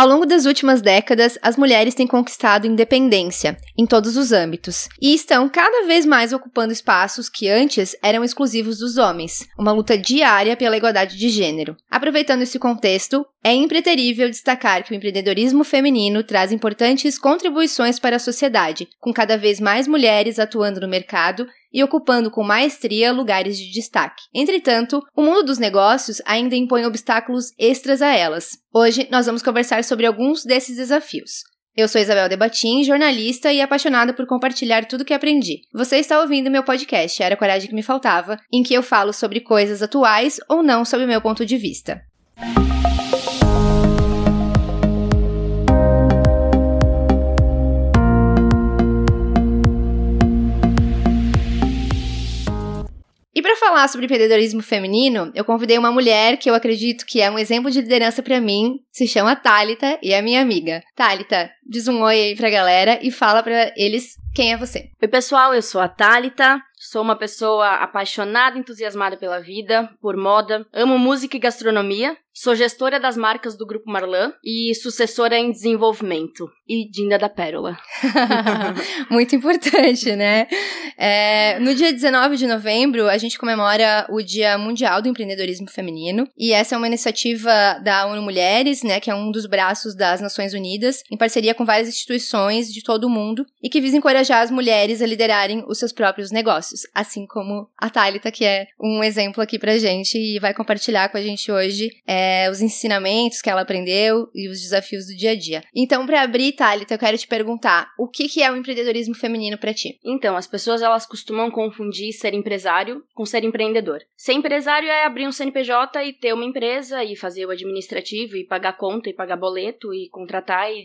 Ao longo das últimas décadas, as mulheres têm conquistado independência em todos os âmbitos e estão cada vez mais ocupando espaços que antes eram exclusivos dos homens, uma luta diária pela igualdade de gênero. Aproveitando esse contexto, é impreterível destacar que o empreendedorismo feminino traz importantes contribuições para a sociedade, com cada vez mais mulheres atuando no mercado e ocupando com maestria lugares de destaque. Entretanto, o mundo dos negócios ainda impõe obstáculos extras a elas. Hoje nós vamos conversar sobre alguns desses desafios. Eu sou Isabel Debatim, jornalista e apaixonada por compartilhar tudo que aprendi. Você está ouvindo meu podcast Era a Coragem que Me Faltava, em que eu falo sobre coisas atuais ou não sob o meu ponto de vista. E para falar sobre empreendedorismo feminino, eu convidei uma mulher que eu acredito que é um exemplo de liderança para mim, se chama Talita e é minha amiga. Talita, diz um oi aí pra galera e fala para eles quem é você. Oi, pessoal, eu sou a Talita. Sou uma pessoa apaixonada, entusiasmada pela vida, por moda, amo música e gastronomia. Sou gestora das marcas do Grupo Marlan e sucessora em desenvolvimento. E Dinda da Pérola. Muito importante, né? É, no dia 19 de novembro, a gente comemora o Dia Mundial do Empreendedorismo Feminino. E essa é uma iniciativa da ONU Mulheres, né? Que é um dos braços das Nações Unidas, em parceria com várias instituições de todo o mundo, e que visa encorajar as mulheres a liderarem os seus próprios negócios. Assim como a Thalita, que é um exemplo aqui pra gente e vai compartilhar com a gente hoje. É, é, os ensinamentos que ela aprendeu e os desafios do dia a dia. Então, para abrir, Thalita, eu quero te perguntar, o que, que é o empreendedorismo feminino para ti? Então, as pessoas elas costumam confundir ser empresário com ser empreendedor. Ser empresário é abrir um CNPJ e ter uma empresa e fazer o administrativo e pagar conta e pagar boleto e contratar e,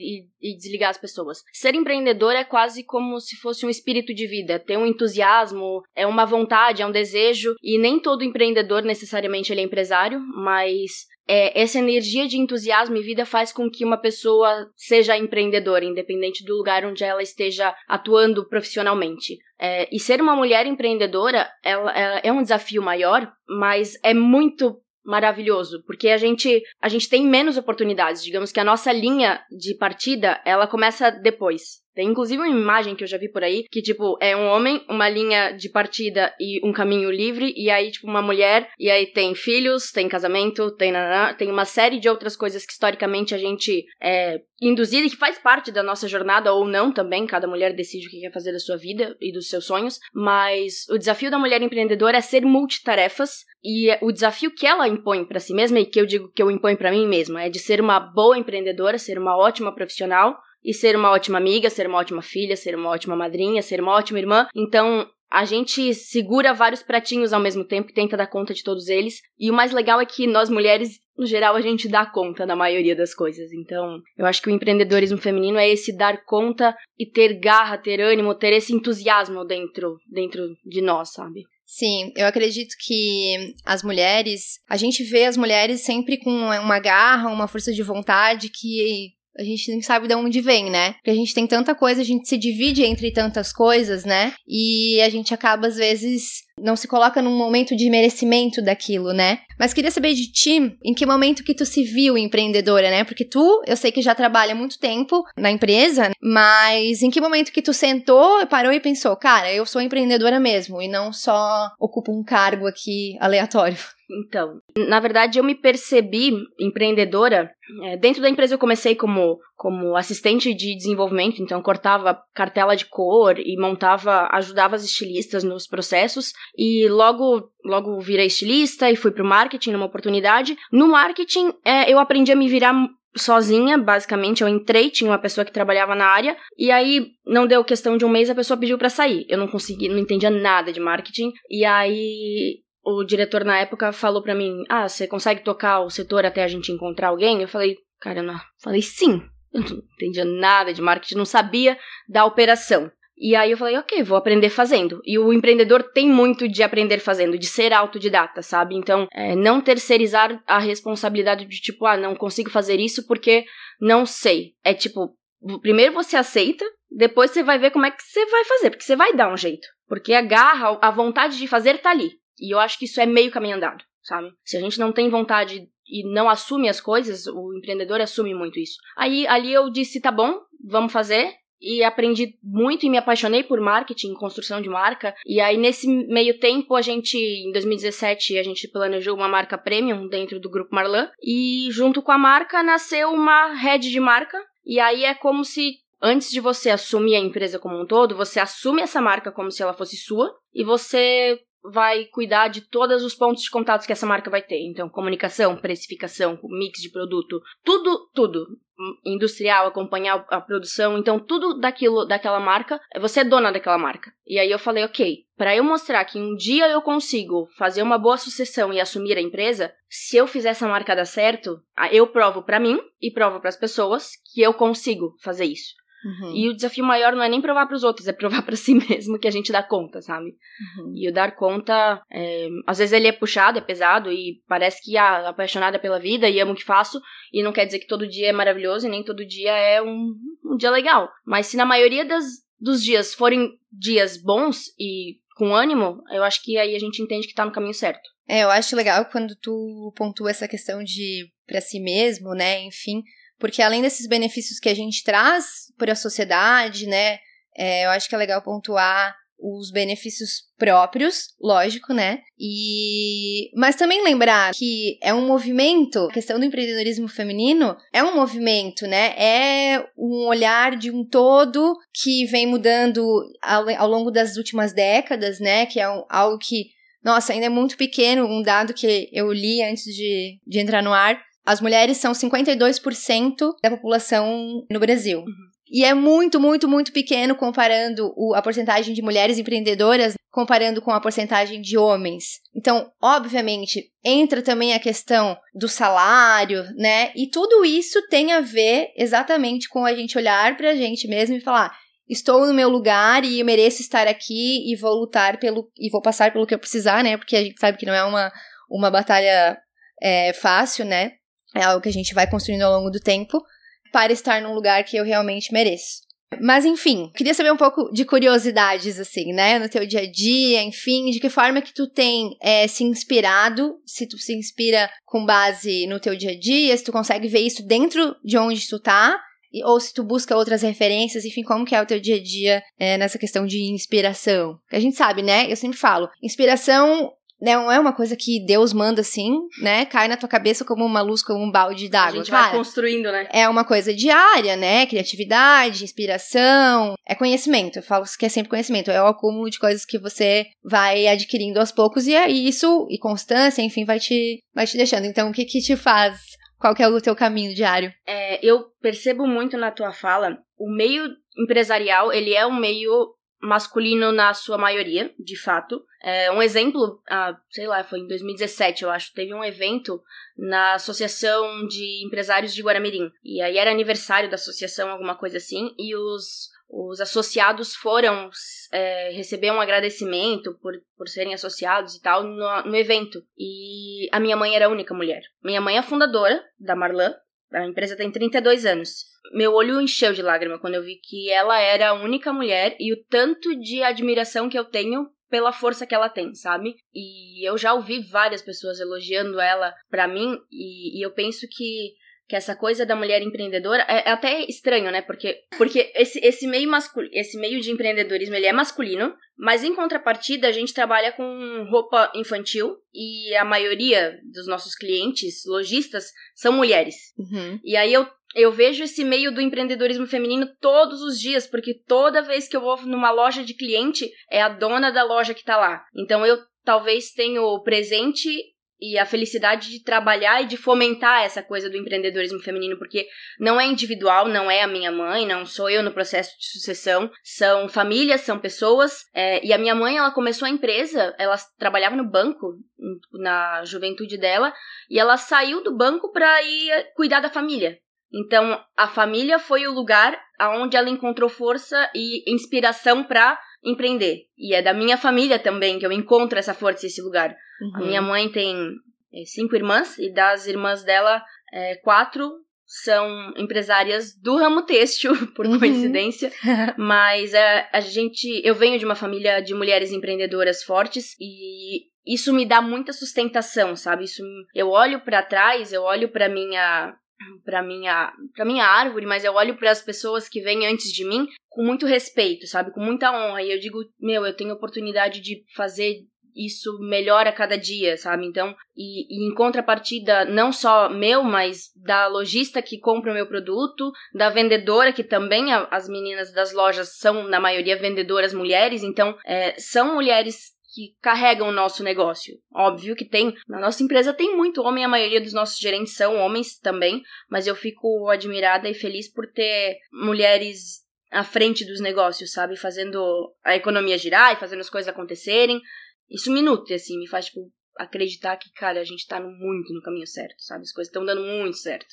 e, e desligar as pessoas. Ser empreendedor é quase como se fosse um espírito de vida, ter um entusiasmo, é uma vontade, é um desejo e nem todo empreendedor necessariamente ele é empresário, mas é, essa energia de entusiasmo e vida faz com que uma pessoa seja empreendedora, independente do lugar onde ela esteja atuando profissionalmente. É, e ser uma mulher empreendedora ela, ela é um desafio maior, mas é muito maravilhoso, porque a gente a gente tem menos oportunidades, digamos que a nossa linha de partida, ela começa depois. Tem inclusive uma imagem que eu já vi por aí, que, tipo, é um homem, uma linha de partida e um caminho livre, e aí, tipo, uma mulher, e aí tem filhos, tem casamento, tem nanã, tem uma série de outras coisas que historicamente a gente é induzida e que faz parte da nossa jornada ou não também, cada mulher decide o que quer fazer da sua vida e dos seus sonhos, mas o desafio da mulher empreendedora é ser multitarefas e o desafio que ela impõe para si mesma e que eu digo que eu imponho para mim mesma é de ser uma boa empreendedora, ser uma ótima profissional, e ser uma ótima amiga, ser uma ótima filha, ser uma ótima madrinha, ser uma ótima irmã. Então, a gente segura vários pratinhos ao mesmo tempo e tenta dar conta de todos eles. E o mais legal é que nós mulheres, no geral, a gente dá conta da maioria das coisas. Então, eu acho que o empreendedorismo feminino é esse dar conta e ter garra, ter ânimo, ter esse entusiasmo dentro, dentro de nós, sabe? Sim, eu acredito que as mulheres, a gente vê as mulheres sempre com uma garra, uma força de vontade que a gente nem sabe de onde vem, né? Porque a gente tem tanta coisa, a gente se divide entre tantas coisas, né? E a gente acaba, às vezes, não se coloca num momento de merecimento daquilo, né? Mas queria saber de ti, em que momento que tu se viu empreendedora, né? Porque tu, eu sei que já trabalha muito tempo na empresa, mas em que momento que tu sentou, parou e pensou, cara, eu sou empreendedora mesmo e não só ocupo um cargo aqui aleatório? Então, na verdade, eu me percebi empreendedora. É, dentro da empresa, eu comecei como, como assistente de desenvolvimento, então cortava cartela de cor e montava, ajudava as estilistas nos processos. E logo, logo virei estilista e fui pro marketing numa oportunidade. No marketing, é, eu aprendi a me virar sozinha, basicamente. Eu entrei, tinha uma pessoa que trabalhava na área, e aí não deu questão de um mês, a pessoa pediu para sair. Eu não consegui, não entendia nada de marketing, e aí o diretor na época falou para mim: Ah, você consegue tocar o setor até a gente encontrar alguém? Eu falei, cara, não. Falei, sim. Eu não entendia nada de marketing, não sabia da operação. E aí eu falei, ok, vou aprender fazendo. E o empreendedor tem muito de aprender fazendo, de ser autodidata, sabe? Então, é, não terceirizar a responsabilidade de tipo, ah, não consigo fazer isso porque não sei. É tipo, primeiro você aceita, depois você vai ver como é que você vai fazer, porque você vai dar um jeito. Porque a garra, a vontade de fazer tá ali. E eu acho que isso é meio caminho andado, sabe? Se a gente não tem vontade e não assume as coisas, o empreendedor assume muito isso. Aí ali eu disse, tá bom, vamos fazer e aprendi muito e me apaixonei por marketing, construção de marca. E aí nesse meio tempo a gente em 2017 a gente planejou uma marca premium dentro do grupo Marlan e junto com a marca nasceu uma rede de marca. E aí é como se antes de você assumir a empresa como um todo, você assume essa marca como se ela fosse sua e você vai cuidar de todos os pontos de contato que essa marca vai ter. Então, comunicação, precificação, mix de produto, tudo, tudo. Industrial, acompanhar a produção, então tudo daquilo, daquela marca, você é dona daquela marca. E aí eu falei, ok, para eu mostrar que um dia eu consigo fazer uma boa sucessão e assumir a empresa, se eu fizer essa marca dar certo, eu provo para mim e provo para as pessoas que eu consigo fazer isso. Uhum. E o desafio maior não é nem provar para os outros, é provar para si mesmo que a gente dá conta, sabe? Uhum. E o dar conta, é, às vezes ele é puxado, é pesado e parece que ah, apaixonada pela vida e amo o que faço, e não quer dizer que todo dia é maravilhoso e nem todo dia é um, um dia legal. Mas se na maioria das, dos dias forem dias bons e com ânimo, eu acho que aí a gente entende que tá no caminho certo. É, eu acho legal quando tu pontua essa questão de para si mesmo, né? Enfim, porque além desses benefícios que a gente traz para a sociedade, né? É, eu acho que é legal pontuar os benefícios próprios, lógico, né? E mas também lembrar que é um movimento, a questão do empreendedorismo feminino é um movimento, né? É um olhar de um todo que vem mudando ao, longo das últimas décadas, né? Que é algo que, nossa, ainda é muito pequeno, um dado que eu li antes de, de entrar no ar, as mulheres são 52% da população no Brasil. Uhum. E é muito, muito, muito pequeno comparando o, a porcentagem de mulheres empreendedoras comparando com a porcentagem de homens. Então, obviamente, entra também a questão do salário, né? E tudo isso tem a ver exatamente com a gente olhar para a gente mesmo e falar: estou no meu lugar e eu mereço estar aqui e vou lutar pelo e vou passar pelo que eu precisar, né? Porque a gente sabe que não é uma, uma batalha é, fácil, né? É algo que a gente vai construindo ao longo do tempo para estar num lugar que eu realmente mereço. Mas enfim, queria saber um pouco de curiosidades, assim, né? No teu dia a dia, enfim, de que forma que tu tem é, se inspirado, se tu se inspira com base no teu dia a dia, se tu consegue ver isso dentro de onde tu tá, ou se tu busca outras referências, enfim, como que é o teu dia a dia é, nessa questão de inspiração. A gente sabe, né? Eu sempre falo, inspiração não é uma coisa que Deus manda assim, né? Cai na tua cabeça como uma luz, como um balde d'água. A gente Cara, vai construindo, né? É uma coisa diária, né? Criatividade, inspiração, é conhecimento. Eu falo que é sempre conhecimento. É o acúmulo de coisas que você vai adquirindo aos poucos e é isso, e constância, enfim, vai te, vai te deixando. Então, o que que te faz? Qual que é o teu caminho diário? É, eu percebo muito na tua fala, o meio empresarial, ele é um meio masculino na sua maioria, de fato. É, um exemplo, ah, sei lá, foi em 2017, eu acho, teve um evento na Associação de Empresários de Guaramirim. E aí era aniversário da associação, alguma coisa assim, e os, os associados foram é, receber um agradecimento por, por serem associados e tal no, no evento. E a minha mãe era a única mulher. Minha mãe é fundadora da Marlan, a empresa tem 32 anos. Meu olho encheu de lágrima quando eu vi que ela era a única mulher e o tanto de admiração que eu tenho pela força que ela tem, sabe? E eu já ouvi várias pessoas elogiando ela pra mim e, e eu penso que que essa coisa da mulher empreendedora é, é, até estranho, né? Porque, porque esse, esse, meio masculino, esse meio de empreendedorismo ele é masculino, mas em contrapartida a gente trabalha com roupa infantil e a maioria dos nossos clientes, lojistas, são mulheres. Uhum. E aí eu eu vejo esse meio do empreendedorismo feminino todos os dias, porque toda vez que eu vou numa loja de cliente, é a dona da loja que tá lá. Então eu talvez tenha o presente e a felicidade de trabalhar e de fomentar essa coisa do empreendedorismo feminino, porque não é individual, não é a minha mãe, não sou eu no processo de sucessão, são famílias, são pessoas. É, e a minha mãe, ela começou a empresa, ela trabalhava no banco na juventude dela, e ela saiu do banco para ir cuidar da família. Então, a família foi o lugar aonde ela encontrou força e inspiração para empreender. E é da minha família também que eu encontro essa força e esse lugar. Uhum. A minha mãe tem é, cinco irmãs e das irmãs dela, é, quatro são empresárias do ramo têxtil, por uhum. coincidência. Mas é, a gente. Eu venho de uma família de mulheres empreendedoras fortes e isso me dá muita sustentação, sabe? Isso eu olho para trás, eu olho para minha para minha para minha árvore, mas eu olho para as pessoas que vêm antes de mim com muito respeito, sabe? Com muita honra e eu digo, meu, eu tenho oportunidade de fazer isso melhora a cada dia, sabe? Então, e, e, em contrapartida, não só meu, mas da lojista que compra o meu produto, da vendedora, que também a, as meninas das lojas são, na maioria, vendedoras mulheres, então, é, são mulheres que carregam o nosso negócio. Óbvio que tem, na nossa empresa tem muito homem, a maioria dos nossos gerentes são homens também, mas eu fico admirada e feliz por ter mulheres à frente dos negócios, sabe? Fazendo a economia girar e fazendo as coisas acontecerem. Isso me nutre, assim, me faz, tipo, acreditar que, cara, a gente tá muito no caminho certo, sabe? As coisas estão dando muito certo.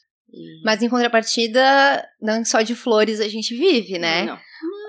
Mas em contrapartida, não só de flores a gente vive, né? Não.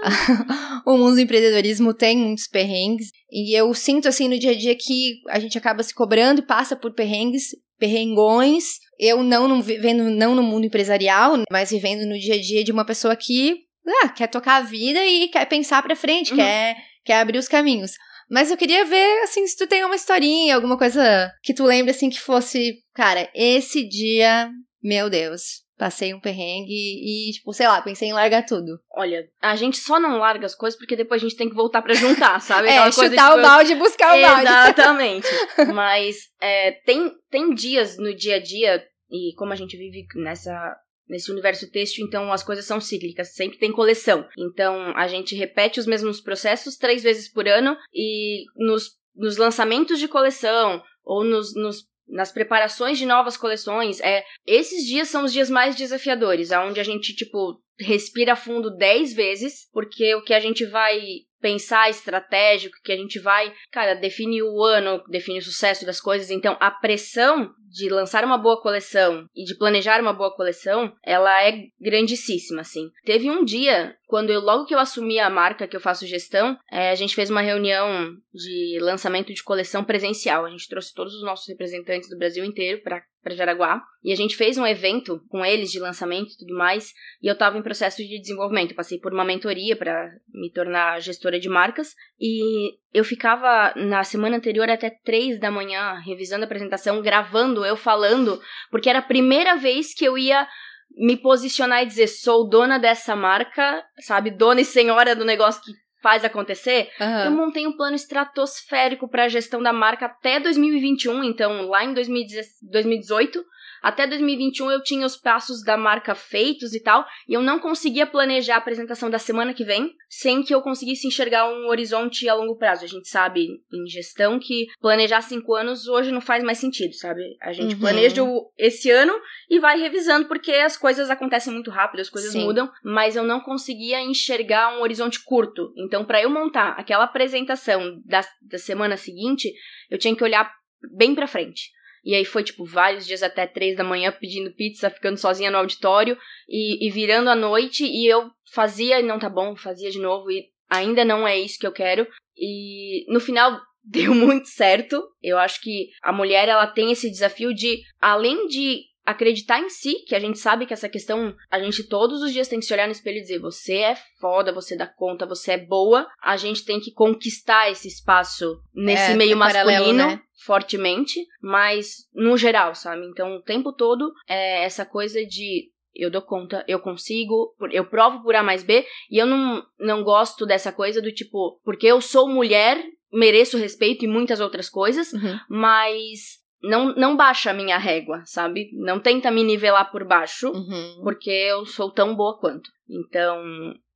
o mundo do empreendedorismo tem muitos perrengues. E eu sinto, assim, no dia a dia que a gente acaba se cobrando e passa por perrengues, perrengões. Eu não, não vivendo não no mundo empresarial, mas vivendo no dia a dia de uma pessoa que ah, quer tocar a vida e quer pensar pra frente, uhum. quer, quer abrir os caminhos. Mas eu queria ver, assim, se tu tem uma historinha, alguma coisa que tu lembra, assim, que fosse, cara, esse dia, meu Deus, passei um perrengue e, tipo, sei lá, pensei em largar tudo. Olha, a gente só não larga as coisas porque depois a gente tem que voltar para juntar, sabe? é, chutar tipo, o balde e buscar o balde. Exatamente. Mas é, tem, tem dias no dia a dia, e como a gente vive nessa nesse universo têxtil, então as coisas são cíclicas, sempre tem coleção. Então a gente repete os mesmos processos três vezes por ano e nos, nos lançamentos de coleção ou nos, nos nas preparações de novas coleções, é esses dias são os dias mais desafiadores, aonde a gente tipo respira fundo 10 vezes, porque o que a gente vai pensar estratégico, que a gente vai, cara, define o ano, define o sucesso das coisas. Então, a pressão de lançar uma boa coleção e de planejar uma boa coleção, ela é grandíssima, assim. Teve um dia, quando eu, logo que eu assumi a marca que eu faço gestão, é, a gente fez uma reunião de lançamento de coleção presencial. A gente trouxe todos os nossos representantes do Brasil inteiro para para Jaraguá. E a gente fez um evento com eles de lançamento e tudo mais. E eu estava em processo de desenvolvimento. passei por uma mentoria para me tornar gestora de marcas. E eu ficava na semana anterior até três da manhã revisando a apresentação, gravando eu falando, porque era a primeira vez que eu ia me posicionar e dizer sou dona dessa marca, sabe, dona e senhora do negócio que faz acontecer. Uhum. Eu montei um plano estratosférico para a gestão da marca até 2021, então lá em 2018 até 2021 eu tinha os passos da marca feitos e tal, e eu não conseguia planejar a apresentação da semana que vem sem que eu conseguisse enxergar um horizonte a longo prazo. A gente sabe em gestão que planejar cinco anos hoje não faz mais sentido, sabe? A gente uhum. planeja o, esse ano e vai revisando porque as coisas acontecem muito rápido, as coisas Sim. mudam, mas eu não conseguia enxergar um horizonte curto. Então, para eu montar aquela apresentação da, da semana seguinte, eu tinha que olhar bem para frente. E aí foi, tipo, vários dias até três da manhã pedindo pizza, ficando sozinha no auditório e, e virando a noite. E eu fazia e não tá bom, fazia de novo e ainda não é isso que eu quero. E no final deu muito certo. Eu acho que a mulher ela tem esse desafio de, além de acreditar em si, que a gente sabe que essa questão, a gente todos os dias tem que se olhar no espelho e dizer, você é foda, você dá conta, você é boa, a gente tem que conquistar esse espaço nesse é, meio masculino. Paralelo, né? Fortemente, mas no geral, sabe? Então, o tempo todo é essa coisa de eu dou conta, eu consigo, eu provo por A mais B, e eu não, não gosto dessa coisa do tipo, porque eu sou mulher, mereço respeito e muitas outras coisas, uhum. mas não, não baixa a minha régua, sabe? Não tenta me nivelar por baixo, uhum. porque eu sou tão boa quanto. Então,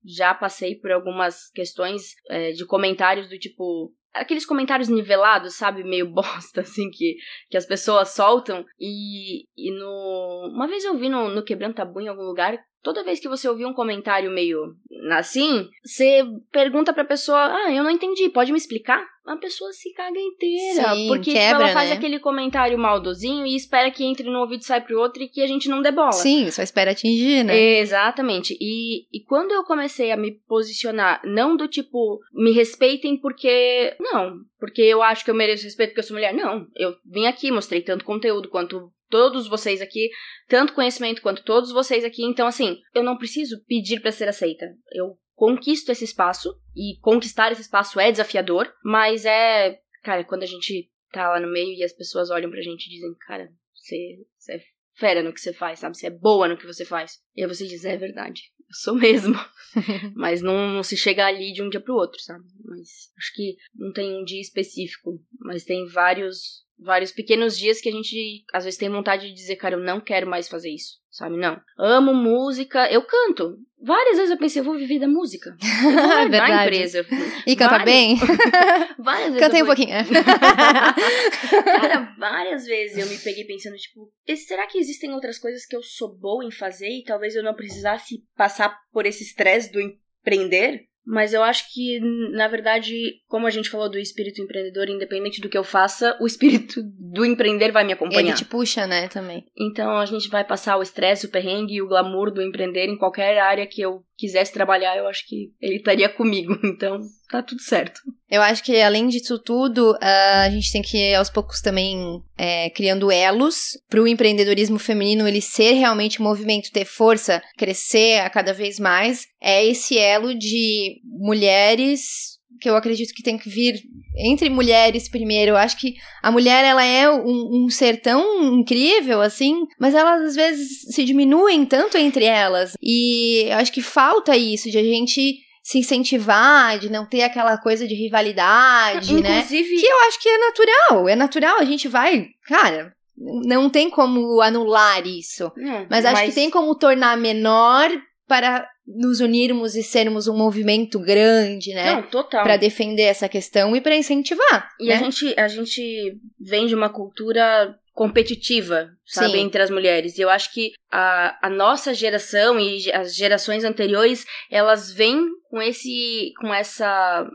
já passei por algumas questões é, de comentários do tipo. Aqueles comentários nivelados, sabe? Meio bosta, assim, que, que as pessoas soltam. E, e no. Uma vez eu vi no, no Quebrando Tabu em algum lugar toda vez que você ouvir um comentário meio assim, você pergunta pra pessoa: Ah, eu não entendi, pode me explicar? A pessoa se caga inteira. Sim, porque quebra, ela faz né? aquele comentário maldozinho e espera que entre no ouvido e sai pro outro e que a gente não debola. Sim, só espera atingir, né? Exatamente. E, e quando eu comecei a me posicionar, não do tipo, me respeitem porque. Não, porque eu acho que eu mereço respeito porque eu sou mulher. Não, eu vim aqui, mostrei tanto conteúdo quanto todos vocês aqui, tanto conhecimento quanto todos vocês aqui. Então, assim, eu não preciso pedir para ser aceita. Eu conquisto esse espaço e conquistar esse espaço é desafiador, mas é, cara, quando a gente tá lá no meio e as pessoas olham pra gente e dizem, cara, você, você é fera no que você faz, sabe? Você é boa no que você faz. E aí você diz, é verdade, eu sou mesmo. Mas não, não, se chega ali de um dia pro outro, sabe? Mas acho que não tem um dia específico, mas tem vários vários pequenos dias que a gente às vezes tem vontade de dizer, cara, eu não quero mais fazer isso, sabe? Não. Amo música, eu canto. Várias vezes eu pensei, eu vou viver da música. É Verdade. empresa. E canta várias, bem? várias vezes. Cantei eu um pouquinho. Cara, várias vezes eu me peguei pensando, tipo, será que existem outras coisas que eu sou boa em fazer e talvez eu não precisasse passar por esse estresse do empreender? Mas eu acho que, na verdade, como a gente falou do espírito empreendedor, independente do que eu faça, o espírito do empreender vai me acompanhar. Ele te puxa, né, também. Então a gente vai passar o estresse, o perrengue e o glamour do empreender em qualquer área que eu quisesse trabalhar, eu acho que ele estaria comigo. Então tá tudo certo. Eu acho que além disso tudo, a gente tem que aos poucos também é, criando elos para o empreendedorismo feminino ele ser realmente um movimento, ter força, crescer a cada vez mais. É esse elo de mulheres que eu acredito que tem que vir entre mulheres primeiro. Eu acho que a mulher, ela é um, um, ser tão incrível, assim, mas elas às vezes se diminuem tanto entre elas. E eu acho que falta isso, de a gente se incentivar, de não ter aquela coisa de rivalidade, né? Inclusive... né? Que eu acho que é natural, é natural, a gente vai, cara, não tem como anular isso. É, mas acho mas... que tem como tornar menor para nos unirmos e sermos um movimento grande, né? Não, total. Para defender essa questão e para incentivar. E né? a gente a gente vem de uma cultura competitiva, sabe, Sim. entre as mulheres. E eu acho que a, a nossa geração e as gerações anteriores, elas vêm com esse com essa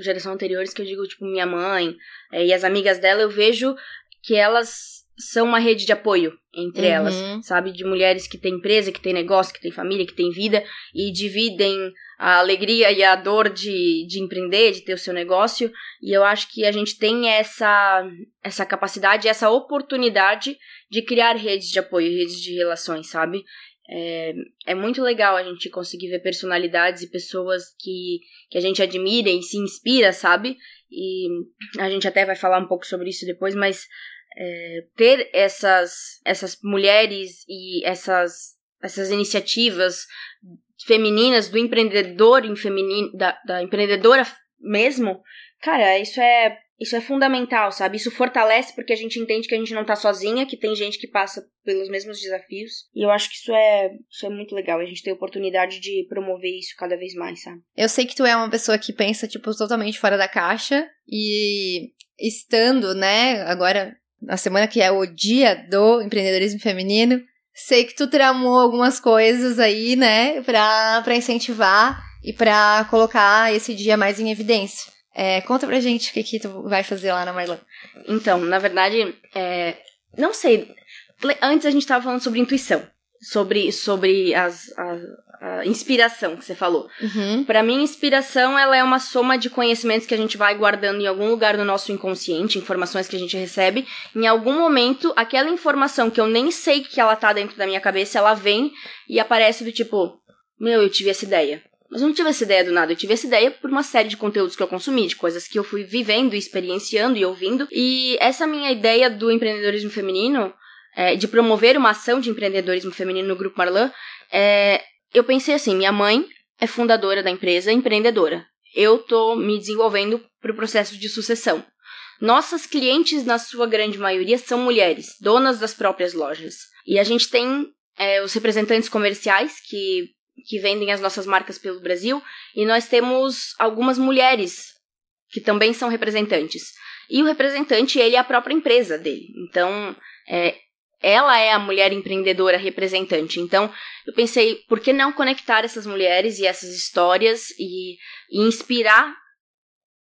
geração anteriores que eu digo, tipo, minha mãe é, e as amigas dela, eu vejo que elas são uma rede de apoio entre Uhum. elas, sabe? De mulheres que têm empresa, que têm negócio, que têm família, que têm vida e dividem a alegria e a dor de, de empreender, de ter o seu negócio. E eu acho que a gente tem essa, essa capacidade, essa oportunidade de criar redes de apoio, redes de relações, sabe? É, é muito legal a gente conseguir ver personalidades e pessoas que, que a gente admira e se inspira, sabe? E a gente até vai falar um pouco sobre isso depois, mas é, ter essas, essas mulheres e essas, essas iniciativas femininas do empreendedor em feminino, da, da empreendedora mesmo, cara, isso é isso é fundamental, sabe? Isso fortalece porque a gente entende que a gente não tá sozinha, que tem gente que passa pelos mesmos desafios. E eu acho que isso é, isso é muito legal. A gente tem a oportunidade de promover isso cada vez mais, sabe? Eu sei que tu é uma pessoa que pensa, tipo, totalmente fora da caixa. E estando, né, agora na semana que é o dia do empreendedorismo feminino, sei que tu tramou algumas coisas aí, né, pra, incentivar e pra colocar esse dia mais em evidência. É, conta pra gente o que, que tu vai fazer lá na Marlon. Então, na verdade, é, não sei. Antes a gente tava falando sobre intuição. Sobre, sobre as, a, a inspiração que você falou. Uhum. Para mim, inspiração ela é uma soma de conhecimentos que a gente vai guardando em algum lugar do nosso inconsciente, informações que a gente recebe. Em algum momento, aquela informação que eu nem sei que ela tá dentro da minha cabeça, ela vem e aparece do tipo, meu, eu tive essa ideia. Mas eu não tive essa ideia do nada, eu tive essa ideia por uma série de conteúdos que eu consumi, de coisas que eu fui vivendo, experienciando e ouvindo. E essa minha ideia do empreendedorismo feminino, é, de promover uma ação de empreendedorismo feminino no Grupo Marlan, é, eu pensei assim: minha mãe é fundadora da empresa, empreendedora. Eu tô me desenvolvendo para o processo de sucessão. Nossas clientes, na sua grande maioria, são mulheres, donas das próprias lojas. E a gente tem é, os representantes comerciais que que vendem as nossas marcas pelo Brasil, e nós temos algumas mulheres que também são representantes. E o representante, ele é a própria empresa dele. Então, é, ela é a mulher empreendedora representante. Então, eu pensei, por que não conectar essas mulheres e essas histórias e, e inspirar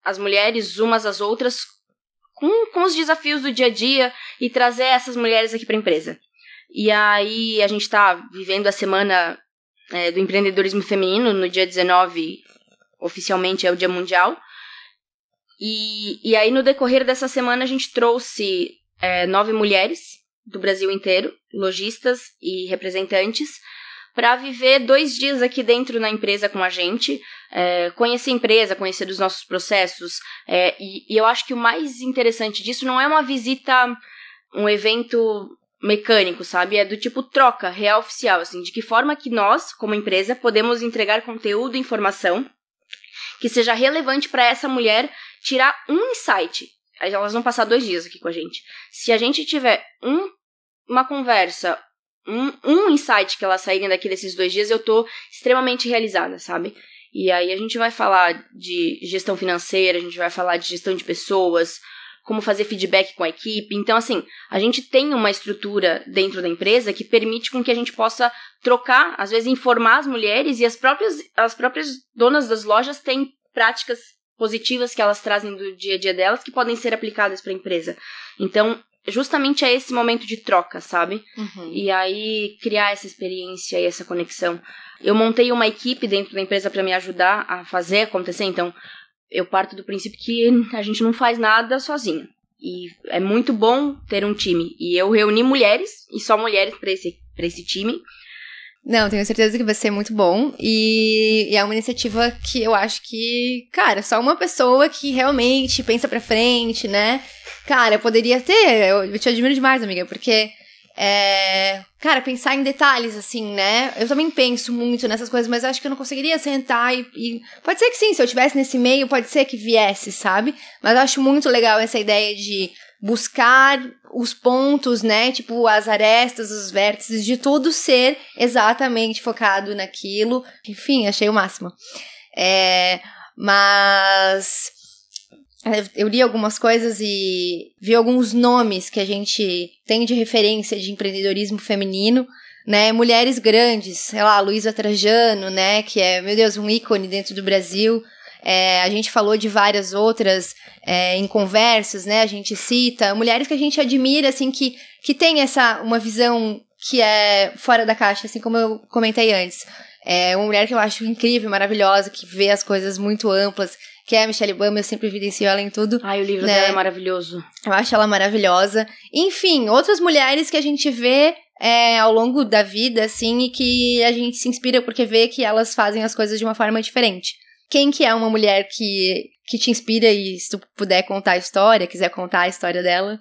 as mulheres umas às outras com, com os desafios do dia a dia e trazer essas mulheres aqui para a empresa. E aí, a gente está vivendo a semana é, do empreendedorismo feminino, no dia 19, oficialmente é o Dia Mundial. E, e aí, no decorrer dessa semana, a gente trouxe é, nove mulheres do Brasil inteiro, lojistas e representantes, para viver dois dias aqui dentro na empresa com a gente, é, conhecer a empresa, conhecer os nossos processos. É, e, e eu acho que o mais interessante disso não é uma visita, um evento mecânico, sabe? É do tipo troca, real oficial, assim, de que forma que nós, como empresa, podemos entregar conteúdo e informação que seja relevante para essa mulher tirar um insight. Elas vão passar dois dias aqui com a gente. Se a gente tiver um, uma conversa, um, um insight que elas saírem daqui desses dois dias, eu tô extremamente realizada, sabe? E aí a gente vai falar de gestão financeira, a gente vai falar de gestão de pessoas, como fazer feedback com a equipe. Então, assim, a gente tem uma estrutura dentro da empresa que permite com que a gente possa trocar, às vezes informar as mulheres e as próprias, as próprias donas das lojas têm práticas positivas que elas trazem do dia a dia delas que podem ser aplicadas para a empresa. Então, justamente é esse momento de troca, sabe? Uhum. E aí criar essa experiência e essa conexão. Eu montei uma equipe dentro da empresa para me ajudar a fazer acontecer, então eu parto do princípio que a gente não faz nada sozinho. E é muito bom ter um time. E eu reuni mulheres, e só mulheres para esse, pra esse time. Não, tenho certeza que vai ser muito bom. E, e, é uma iniciativa que eu acho que, cara, só uma pessoa que realmente pensa pra frente, né? Cara, eu poderia ter. Eu, te admiro demais, amiga, porque é, cara, pensar em detalhes, assim, né? Eu também penso muito nessas coisas, mas acho que eu não conseguiria sentar e, e, Pode ser que sim, se eu tivesse nesse meio, pode ser que viesse, sabe? Mas eu acho muito legal essa ideia de buscar os pontos, né? Tipo, as arestas, os vértices, de tudo ser exatamente focado naquilo. Enfim, achei o máximo. É, mas eu li algumas coisas e vi alguns nomes que a gente tem de referência de empreendedorismo feminino, né? Mulheres grandes, sei lá, Luísa Trajano, né? Que é, meu Deus, um ícone dentro do Brasil. É, a gente falou de várias outras é, em conversas, né? A gente cita mulheres que a gente admira, assim, que, que tem essa, uma visão que é fora da caixa, assim como eu comentei antes. É uma mulher que eu acho incrível, maravilhosa, que vê as coisas muito amplas, que é a Michelle Obama, eu sempre evidencio ela em tudo. Ai, o livro né? dela é maravilhoso. Eu acho ela maravilhosa. Enfim, outras mulheres que a gente vê é, ao longo da vida, assim, e que a gente se inspira porque vê que elas fazem as coisas de uma forma diferente. Quem que é uma mulher que, que te inspira e se tu puder contar a história, quiser contar a história dela?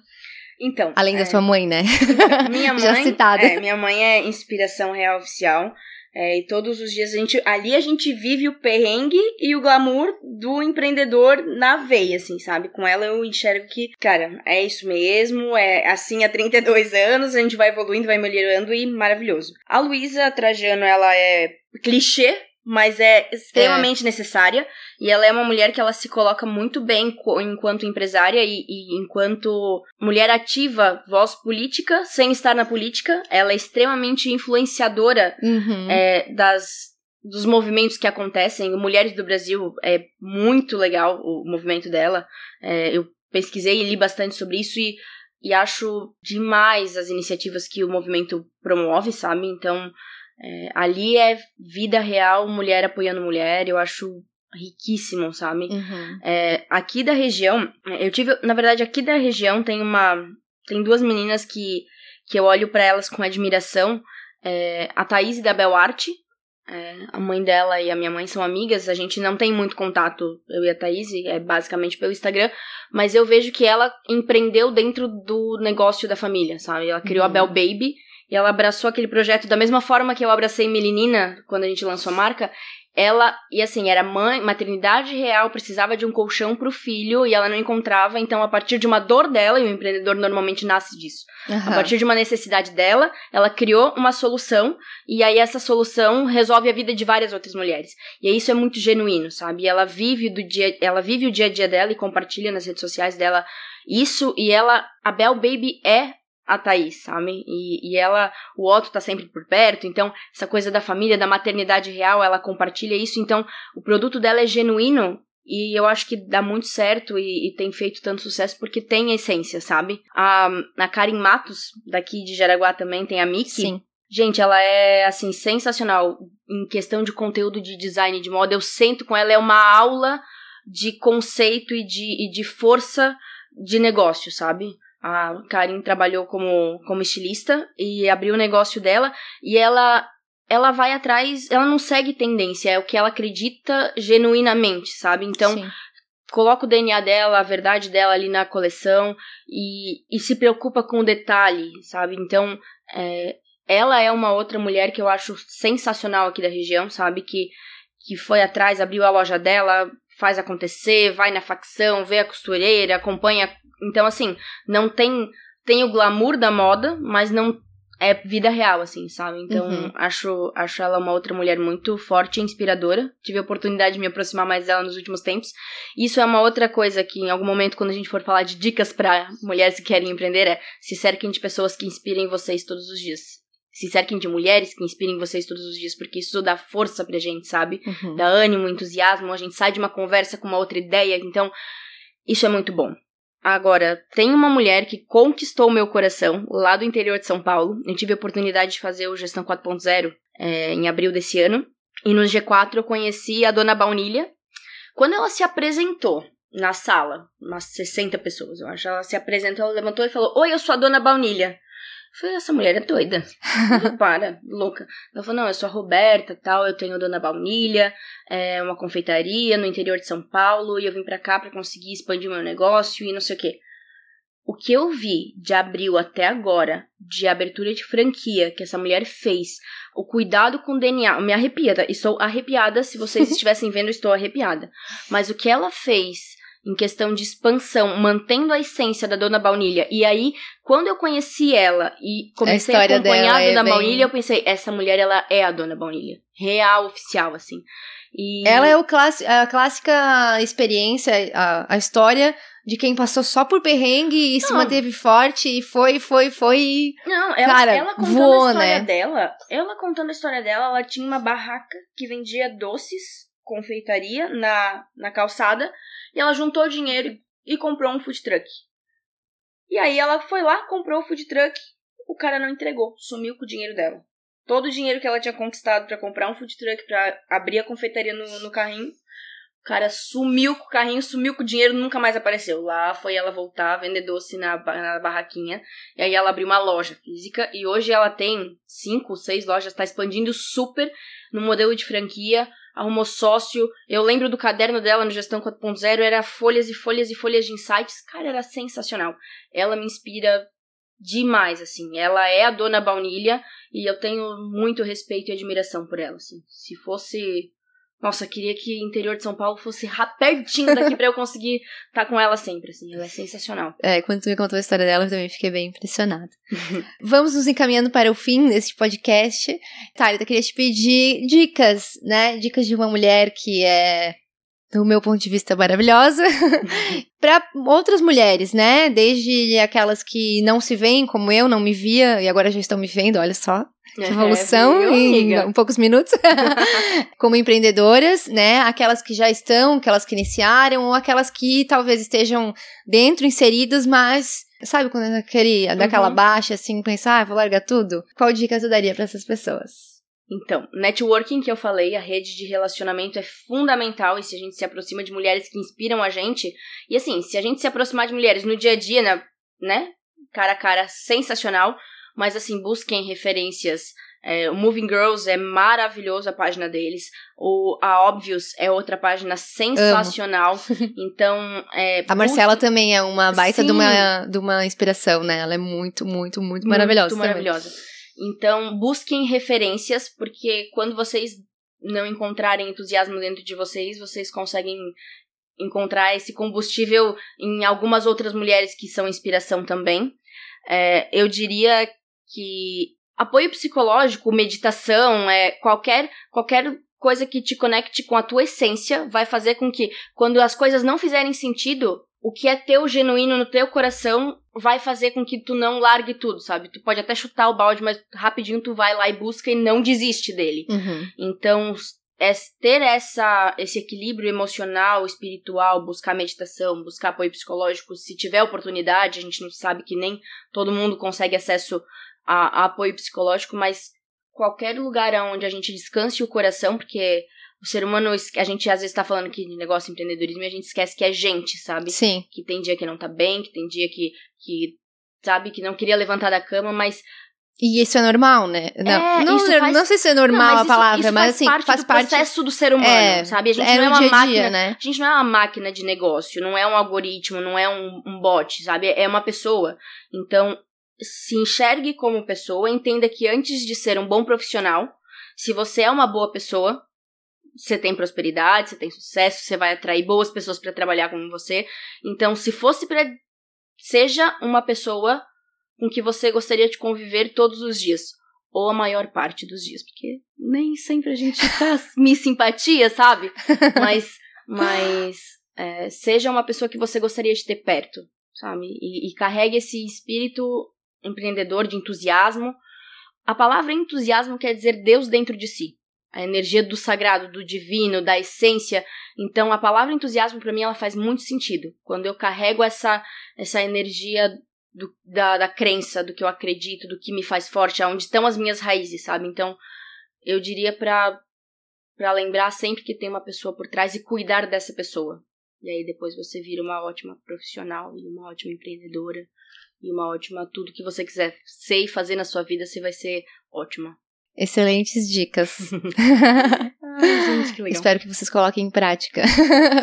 Então. Além é... da sua mãe, né? Minha mãe. Já citada. É, minha mãe é inspiração real oficial. É, e todos os dias a gente. Ali a gente vive o perrengue e o glamour do empreendedor na veia, assim, sabe? Com ela eu enxergo que, cara, é isso mesmo, é assim há 32 anos, a gente vai evoluindo, vai melhorando e maravilhoso. A Luísa Trajano, ela é clichê mas é extremamente é. necessária. E ela é uma mulher que ela se coloca muito bem enquanto empresária e, e, enquanto mulher ativa, voz política, sem estar na política. Ela é extremamente influenciadora uhum. é, das, dos movimentos que acontecem. Mulheres do Brasil é muito legal o movimento dela. É, eu pesquisei e li bastante sobre isso e, e acho demais as iniciativas que o movimento promove, sabe? Então é, ali é vida real, mulher apoiando mulher, eu acho riquíssimo, sabe? Uhum. É, aqui da região, eu tive, na verdade, aqui da região tem uma, tem duas meninas que, que eu olho para elas com admiração, é, a Thaís da Bel Arte, é, a mãe dela e a minha mãe são amigas, a gente não tem muito contato, eu e a Thaís, é basicamente pelo Instagram, mas eu vejo que ela empreendeu dentro do negócio da família, sabe? Ela criou uhum. a Bel Baby, e ela abraçou aquele projeto da mesma forma que eu abracei Melinina quando a gente lançou a marca. Ela, e assim, era mãe, maternidade real, precisava de um colchão pro filho e ela não encontrava, então a partir de uma dor dela, e o empreendedor normalmente nasce disso, uhum. a partir de uma necessidade dela, ela criou uma solução e aí essa solução resolve a vida de várias outras mulheres. E isso é muito genuíno, sabe? Ela vive do dia, ela vive o dia a dia dela e compartilha nas redes sociais dela isso e ela, a Bell Baby é a Thaís, sabe? E, e ela, o Otto tá sempre por perto, então essa coisa da família, da maternidade real, ela compartilha isso, então o produto dela é genuíno e eu acho que dá muito certo e, e tem feito tanto sucesso porque tem essência, sabe? A, a Karen Matos, daqui de Jaraguá também, tem a Miki. Sim. Gente, ela é, assim, sensacional em questão de conteúdo de design de moda. Eu sento com ela, é uma aula de conceito e de, e de força de negócio, sabe? A Karin trabalhou como, como estilista e abriu o negócio dela e ela ela vai atrás, ela não segue tendência, é o que ela acredita genuinamente, sabe? Então, Sim. coloca o DNA dela, a verdade dela ali na coleção e, e se preocupa com o detalhe, sabe? Então, é, ela é uma outra mulher que eu acho sensacional aqui da região, sabe? Que, que foi atrás, abriu a loja dela, faz acontecer, vai na facção, vê a costureira, acompanha. Então, assim, não tem. Tem o glamour da moda, mas não é vida real, assim, sabe? Então, uhum. acho, acho ela uma outra mulher muito forte e inspiradora. Tive a oportunidade de me aproximar mais dela nos últimos tempos. Isso é uma outra coisa que, em algum momento, quando a gente for falar de dicas para mulheres que querem empreender, é se cerquem de pessoas que inspirem vocês todos os dias se cerquem de mulheres que inspirem vocês todos os dias, porque isso dá força pra gente, sabe? Uhum. Dá ânimo, entusiasmo, a gente sai de uma conversa com uma outra ideia, então isso é muito bom. Agora, tem uma mulher que conquistou o meu coração lá do interior de São Paulo. Eu tive a oportunidade de fazer o Gestão 4.0 é, em abril desse ano. E no G4 eu conheci a dona Baunilha. Quando ela se apresentou na sala, umas 60 pessoas, eu acho, ela se apresentou, ela levantou e falou: Oi, eu sou a dona Baunilha. Falei, essa mulher é doida. Para, louca. Ela falou, não, eu sou a Roberta, tal, eu tenho Dona Baunilha, é uma confeitaria no interior de São Paulo, e eu vim pra cá para conseguir expandir meu negócio e não sei o quê. O que eu vi de abril até agora, de abertura de franquia que essa mulher fez, o cuidado com o DNA, me arrepia, tá? estou arrepiada, se vocês estivessem vendo, estou arrepiada. Mas o que ela fez em questão de expansão, mantendo a essência da Dona Baunilha. E aí, quando eu conheci ela e comecei a, a acompanhar a Dona é Baunilha, bem... eu pensei, essa mulher, ela é a Dona Baunilha. Real, oficial, assim. E... Ela é o a clássica experiência, a, a história de quem passou só por perrengue e não. se manteve forte e foi, foi, foi. Não, ela, Cara, ela contando voou, a história né? dela, ela contando a história dela, ela tinha uma barraca que vendia doces, confeitaria na, na calçada e ela juntou dinheiro e comprou um food truck. E aí ela foi lá, comprou o food truck, o cara não entregou, sumiu com o dinheiro dela. Todo o dinheiro que ela tinha conquistado para comprar um food truck, para abrir a confeitaria no, no carrinho, o cara sumiu com o carrinho, sumiu com o dinheiro, nunca mais apareceu. Lá foi ela voltar, vender doce na, na barraquinha. E aí ela abriu uma loja física. E hoje ela tem cinco, seis lojas, está expandindo super no modelo de franquia arrumou sócio. Eu lembro do caderno dela no Gestão 4.0, era folhas e folhas e folhas de insights. Cara, era sensacional. Ela me inspira demais, assim. Ela é a dona baunilha e eu tenho muito respeito e admiração por ela, assim. Se fosse nossa, queria que o interior de São Paulo fosse pertinho daqui para eu conseguir estar tá com ela sempre, assim. Ela é sensacional. É, quando tu me contou a história dela, eu também fiquei bem impressionada. Vamos nos encaminhando para o fim desse podcast. Thalita, eu queria te pedir dicas, né? Dicas de uma mulher que é do meu ponto de vista, maravilhosa, para outras mulheres, né? Desde aquelas que não se veem como eu, não me via, e agora já estão me vendo, olha só. É, Revolução é, em um poucos minutos. como empreendedoras, né? Aquelas que já estão, aquelas que iniciaram, ou aquelas que talvez estejam dentro, inseridas, mas sabe quando é aquele, daquela uhum. baixa, assim, pensar, ah, vou largar tudo? Qual dica você daria para essas pessoas? Então, networking que eu falei, a rede de relacionamento é fundamental e se a gente se aproxima de mulheres que inspiram a gente, e assim, se a gente se aproximar de mulheres no dia a dia, né, né cara a cara, sensacional, mas assim, busquem referências. É, o Moving Girls é maravilhoso a página deles. O, a Obvious é outra página sensacional. então, é, A Marcela busque... também é uma baita de uma, de uma inspiração, né? Ela é muito, muito, muito maravilhosa. Muito maravilhosa. Então, busquem referências, porque quando vocês não encontrarem entusiasmo dentro de vocês, vocês conseguem encontrar esse combustível em algumas outras mulheres que são inspiração também. É, eu diria que apoio psicológico, meditação, é qualquer qualquer coisa que te conecte com a tua essência vai fazer com que quando as coisas não fizerem sentido, o que é teu genuíno no teu coração vai fazer com que tu não largue tudo, sabe? Tu pode até chutar o balde, mas rapidinho tu vai lá e busca e não desiste dele. Uhum. Então, é ter essa, esse equilíbrio emocional, espiritual, buscar meditação, buscar apoio psicológico, se tiver oportunidade, a gente não sabe que nem todo mundo consegue acesso a, a apoio psicológico, mas qualquer lugar onde a gente descanse o coração, porque o ser humano, a gente às vezes tá falando aqui de negócio empreendedorismo e a gente esquece que é gente, sabe? Sim. Que tem dia que não tá bem, que tem dia que, que sabe, que não queria levantar da cama, mas E isso é normal, né? Não, É, não, isso não, faz- sei se é normal Não, mas a isso- palavra, isso mas faz assim, parte faz do parte. processo do ser humano, É, sabe? A gente é não é uma dia máquina, dia, né? a gente não é uma máquina de negócio, não é um algoritmo, não é um, um bot, sabe? É uma pessoa. Então, se enxergue como pessoa, entenda que antes de ser um bom profissional, se você é uma boa pessoa, você tem prosperidade, você tem sucesso, você vai atrair boas pessoas para trabalhar com você. Então, se fosse para seja uma pessoa com que você gostaria de conviver todos os dias, ou a maior parte dos dias, porque nem sempre a gente tá me simpatia, sabe? Mas, mas é, seja uma pessoa que você gostaria de ter perto, sabe? E, e carregue esse espírito empreendedor de entusiasmo. A palavra entusiasmo quer dizer Deus dentro de si. A energia do sagrado, do divino, da essência. Então, a palavra entusiasmo, para mim, ela faz muito sentido. Quando eu carrego essa, essa energia do- da, da crença, do que eu acredito, do que me faz forte, aonde estão as minhas raízes, sabe? Então, eu diria pra, pra lembrar sempre que tem uma pessoa por trás e cuidar dessa pessoa. E aí depois você vira uma ótima profissional e uma ótima empreendedora e uma ótima tudo que você quiser ser e fazer na sua vida, você vai ser ótima. Excelentes dicas. Ai, gente, que legal. Espero que vocês coloquem em prática.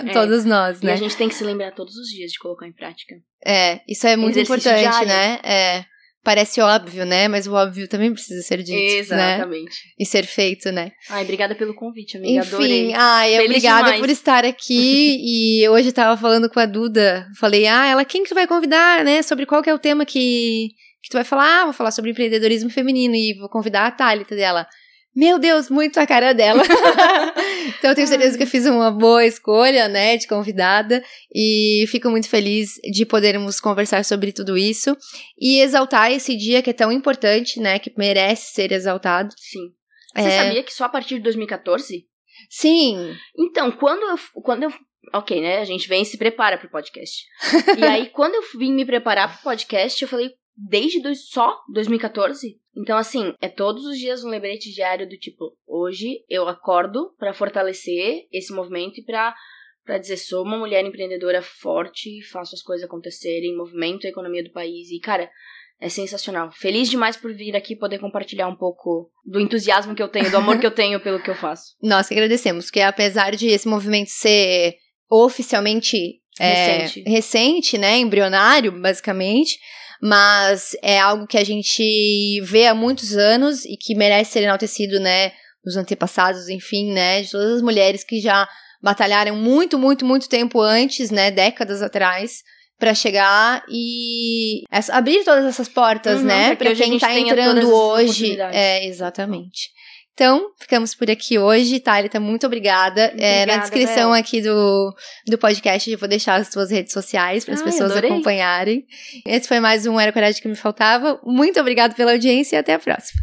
É. Todos nós, E né? a gente tem que se lembrar todos os dias de colocar em prática. É, isso é muito Exercício importante, diário. né? É. Parece óbvio, né? Mas o óbvio também precisa ser dito, né? Exatamente. E ser feito, né? Ai, obrigada pelo convite, amiga. Enfim, Adorei. ai, Feliz obrigada demais. por estar aqui. e hoje eu tava falando com a Duda. Falei, ah, ela quem que tu vai convidar, né? Sobre qual que é o tema que, que tu vai falar? Ah, vou falar sobre empreendedorismo feminino e vou convidar a Thalita dela. Meu Deus, muito a cara dela. então eu tenho certeza que eu fiz uma boa escolha, né, de convidada. E fico muito feliz de podermos conversar sobre tudo isso e exaltar esse dia que é tão importante, né, que merece ser exaltado. Sim. Você É, sabia que só a partir de 2014? Sim, Então, quando eu, quando eu. Ok, né? A gente vem e se prepara pro podcast. e aí, quando eu vim me preparar pro podcast, eu falei, desde dois, só 2014? Então, assim, é todos os dias um lembrete diário do tipo, hoje eu acordo pra fortalecer esse movimento e pra, pra dizer, sou uma mulher empreendedora forte, faço as coisas acontecerem, movimento a economia do país. E, cara, é sensacional. Feliz demais por vir aqui poder compartilhar um pouco do entusiasmo que eu tenho, do amor que eu tenho pelo que eu faço. nós que agradecemos, porque apesar de esse movimento ser oficialmente é, Recente. recente, né, embrionário, basicamente, mas é algo que a gente vê há muitos anos e que merece ser enaltecido, né, dos antepassados, enfim, né, de todas as mulheres que já batalharam muito, muito, muito tempo antes, né, décadas atrás, para chegar e abrir todas essas portas, Uhum, né, para quem tá tenha entrando hoje. É, exatamente. Então, ficamos por aqui hoje. Thalita, muito obrigada. Muito É, na obrigada, descrição Bel. aqui do, do podcast eu vou deixar as suas redes sociais para as pessoas adorei. acompanharem. Esse foi mais um Era Coragem que me faltava. Muito obrigada pela audiência e até a próxima.